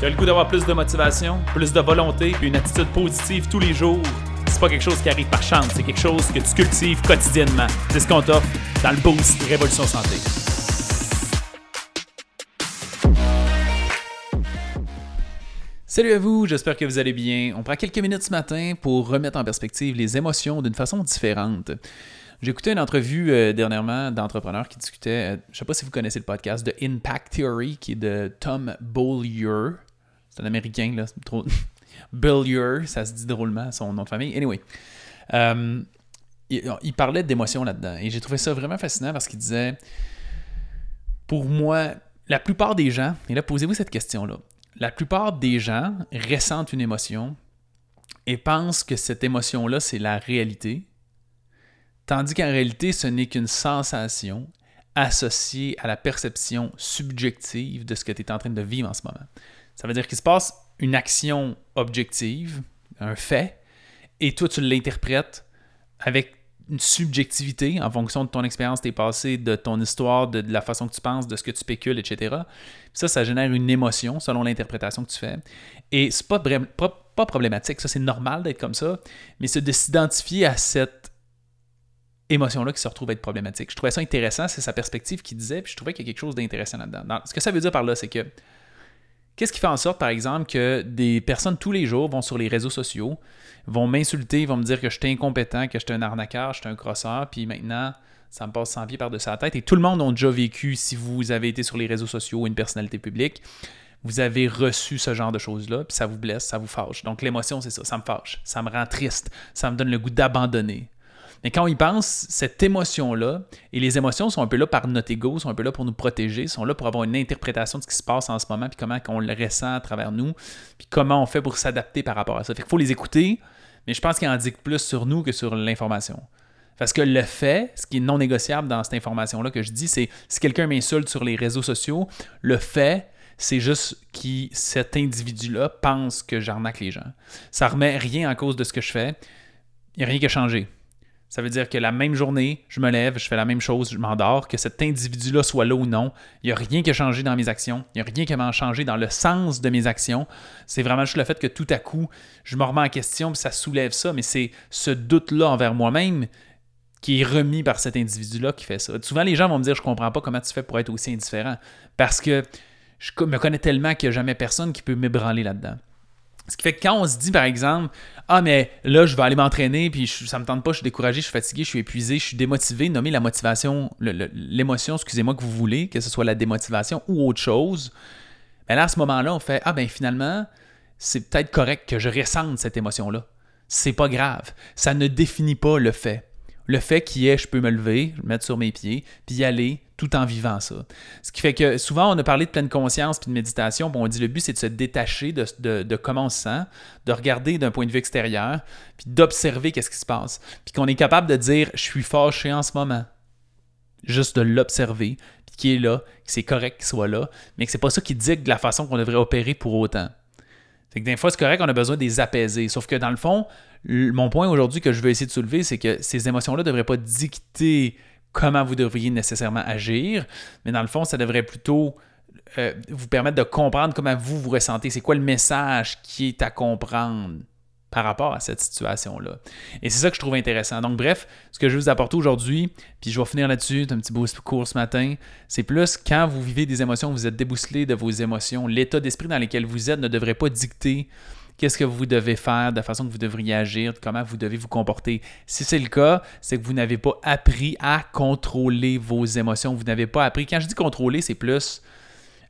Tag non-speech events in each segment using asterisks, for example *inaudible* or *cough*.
Tu as le goût d'avoir plus de motivation, plus de volonté, puis une attitude positive tous les jours? C'est pas quelque chose qui arrive par chance, c'est quelque chose que tu cultives quotidiennement. C'est ce qu'on t'offre dans le Boost Révolution Santé. Salut à vous, j'espère que vous allez bien. On prend quelques minutes ce matin pour remettre en perspective les émotions d'une façon différente. J'ai écouté une entrevue euh, dernièrement d'entrepreneurs qui discutaient, euh, je ne sais pas si vous connaissez le podcast de Impact Theory, qui est de Tom Bowyer. C'est un Américain, là. Trop... *laughs* Billier, ça se dit drôlement, son nom de famille. Anyway. Euh, il, parlait d'émotions là-dedans. Et j'ai trouvé ça vraiment fascinant parce qu'il disait Pour moi, la plupart des gens, et là, posez-vous cette question-là. La plupart des gens ressentent une émotion et pensent que cette émotion-là, c'est la réalité, tandis qu'en réalité, ce n'est qu'une sensation associée à la perception subjective de ce que tu es en train de vivre en ce moment. Ça veut dire qu'il se passe une action objective, un fait, et toi, tu l'interprètes avec une subjectivité en fonction de ton expérience, tes passés, de ton histoire, de, la façon que tu penses, de ce que tu spécules, etc. ça, ça génère une émotion selon l'interprétation que tu fais. Et c'est pas, pas, pas problématique, ça, c'est normal d'être comme ça, mais c'est de s'identifier à cette émotion-là qui se retrouve être problématique. Je trouvais ça intéressant, c'est sa perspective qui disait, puis je trouvais qu'il y a quelque chose d'intéressant là-dedans. Ce que ça veut dire par là, c'est que Qu'est-ce qui fait en sorte, par exemple, que des personnes tous les jours vont sur les réseaux sociaux, vont m'insulter, vont me dire que je suis incompétent, que je suis un arnaqueur, je suis un crosseur, puis maintenant, ça me passe sans pied par-dessus la tête. Et tout le monde a déjà vécu, si vous avez été sur les réseaux sociaux ou une personnalité publique, vous avez reçu ce genre de choses-là, puis ça vous blesse, ça vous fâche. Donc l'émotion, c'est ça, ça me fâche, ça me rend triste, ça me donne le goût d'abandonner, mais quand on y pense, cette émotion-là, et les émotions sont un peu là par notre ego, sont un peu là pour nous protéger, sont là pour avoir une interprétation de ce qui se passe en ce moment, puis comment on le ressent à travers nous, puis comment on fait pour s'adapter par rapport à ça. Fait qu'il faut les écouter, mais je pense qu'il en dit plus sur nous que sur l'information. Parce que le fait, ce qui est non négociable dans cette information-là que je dis, c'est si quelqu'un m'insulte sur les réseaux sociaux, le fait, c'est juste que cet individu-là pense que j'arnaque les gens. Ça remet rien en cause de ce que je fais. Il n'y a rien qui a changé. Ça veut dire que la même journée, je me lève, je fais la même chose, je m'endors, que cet individu-là soit là ou non, il n'y a rien qui a changé dans mes actions, il n'y a rien qui a changé dans le sens de mes actions. C'est vraiment juste le fait que tout à coup, je me remets en question, puis ça soulève ça, mais c'est ce doute-là envers moi-même qui est remis par cet individu-là qui fait ça. Souvent, les gens vont me dire, je comprends pas comment tu fais pour être aussi indifférent, parce que je me connais tellement qu'il n'y a jamais personne qui peut m'ébranler là-dedans. Ce qui fait que quand on se dit, par exemple, ah, mais là, je vais aller m'entraîner, puis ça me tente pas, je suis découragé, je suis fatigué, je suis épuisé, je suis démotivé, nommez la motivation, l'émotion, excusez-moi, que vous voulez, que ce soit la démotivation ou autre chose. Mais là, à ce moment-là, on fait, ah, ben finalement, c'est peut-être correct que je ressente cette émotion-là. C'est pas grave. Ça ne définit pas le fait. Le fait qui est, je peux me lever, me mettre sur mes pieds, puis y aller tout en vivant ça. Ce qui fait que souvent, on a parlé de pleine conscience puis de méditation. Bon, on dit le but, c'est de se détacher de, comment on se sent, de regarder d'un point de vue extérieur, puis d'observer qu'est-ce qui se passe. Puis qu'on est capable de dire, je suis fâché en ce moment. Juste de l'observer, puis qui est là, que c'est correct qu'il soit là, mais que c'est pas ça qui dit de la façon qu'on devrait opérer pour autant. Fait que des fois, c'est correct, on a besoin de les apaiser. Sauf que dans le fond, mon point aujourd'hui que je veux essayer de soulever, c'est que ces émotions-là ne devraient pas dicter comment vous devriez nécessairement agir, mais dans le fond, ça devrait plutôt euh, vous permettre de comprendre comment vous vous ressentez. C'est quoi le message qui est à comprendre? Par rapport à cette situation-là. Et c'est ça que je trouve intéressant. Donc, bref, ce que je vais vous apporter aujourd'hui, puis je vais finir là-dessus, un petit beau cours ce matin, c'est plus quand vous vivez des émotions, vous êtes débousselé de vos émotions, l'état d'esprit dans lequel vous êtes ne devrait pas dicter qu'est-ce que vous devez faire, de la façon que vous devriez agir, comment vous devez vous comporter. Si c'est le cas, c'est que vous n'avez pas appris à contrôler vos émotions. Vous n'avez pas appris. Quand je dis contrôler, c'est plus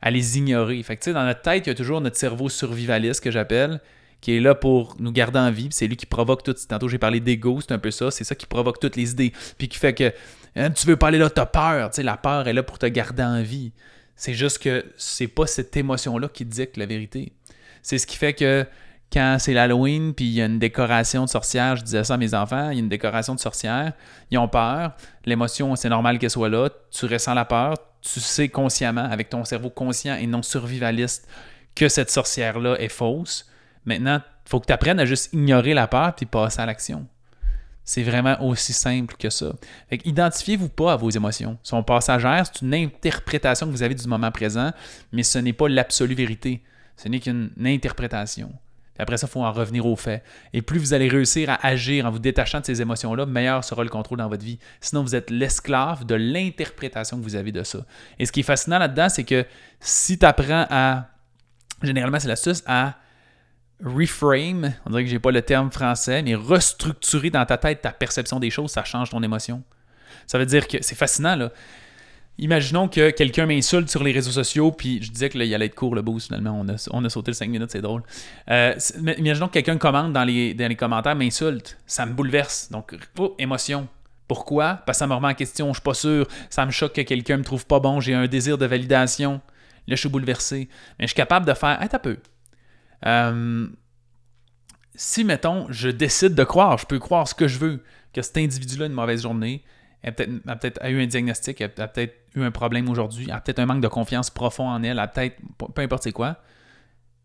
à les ignorer. Fait que, dans notre tête, il y a toujours notre cerveau survivaliste que j'appelle, qui est là pour nous garder en vie. C'est lui qui provoque tout. Tantôt, j'ai parlé d'ego, c'est un peu ça. C'est ça qui provoque toutes les idées. Puis qui fait que hein, tu veux parler là, tu as peur. la peur est là pour te garder en vie. C'est juste que c'est pas cette émotion-là qui dicte la vérité. C'est ce qui fait que quand c'est l'Halloween, puis il y a une décoration de sorcière, je disais ça à mes enfants, il y a une décoration de sorcière, ils ont peur, l'émotion, c'est normal qu'elle soit là, tu ressens la peur, tu sais consciemment, avec ton cerveau conscient et non survivaliste, que cette sorcière-là est fausse. Maintenant, il faut que tu apprennes à juste ignorer la peur puis passer à l'action. C'est vraiment aussi simple que ça. identifiez-vous pas à vos émotions. Elles sont passagères, c'est une interprétation que vous avez du moment présent, mais ce n'est pas l'absolue vérité Ce n'est qu'une interprétation. après ça, il faut en revenir aux faits. Et plus vous allez réussir à agir en vous détachant de ces émotions-là, meilleur sera le contrôle dans votre vie. Sinon, vous êtes l'esclave de l'interprétation que vous avez de ça. Et ce qui est fascinant là-dedans, c'est que si tu apprends à, généralement c'est l'astuce, à reframe, on dirait que j'ai pas le terme français, mais restructurer dans ta tête ta perception des choses, ça change ton émotion. Ça veut dire que c'est fascinant, là. Imaginons que quelqu'un m'insulte sur les réseaux sociaux, puis je disais que là, il allait être court le boost, finalement. On a, on a sauté le 5 minutes, c'est drôle. Euh, imaginons que quelqu'un commente dans les, dans les commentaires, m'insulte. Ça me bouleverse. Donc, oh, émotion. Pourquoi? Parce que ça me remet en question, je suis pas sûr. Ça me choque que quelqu'un me trouve pas bon, j'ai un désir de validation. Là, je suis bouleversé. Mais je suis capable de faire, un peu. Euh, si, mettons, je décide de croire, je peux croire ce que je veux, que cet individu-là a une mauvaise journée, a peut-être peut eu un diagnostic, a, peut-être eu un problème aujourd'hui, a peut-être un manque de confiance profond en elle, a peut-être, peu importe c'est quoi,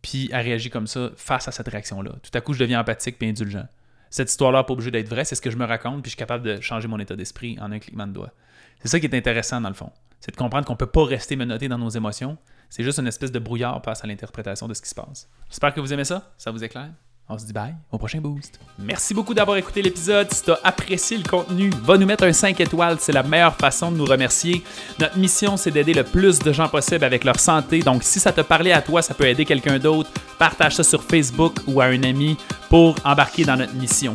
puis a réagi comme ça face à cette réaction-là. Tout à coup, je deviens empathique puis indulgent. Cette histoire-là n'est pas obligée d'être vraie, c'est ce que je me raconte, puis je suis capable de changer mon état d'esprit en un cliquement de doigt. C'est ça qui est intéressant dans le fond. C'est de comprendre qu'on ne peut pas rester menotté dans nos émotions. C'est juste une espèce de brouillard face à l'interprétation de ce qui se passe. J'espère que vous aimez ça. Ça vous éclaire? On se dit bye, au prochain boost. Merci beaucoup d'avoir écouté l'épisode. Si tu as apprécié le contenu, va nous mettre un 5 étoiles. C'est la meilleure façon de nous remercier. Notre mission, c'est d'aider le plus de gens possible avec leur santé. Donc, si ça te parlait à toi, ça peut aider quelqu'un d'autre. Partage ça sur Facebook ou à un ami pour embarquer dans notre mission.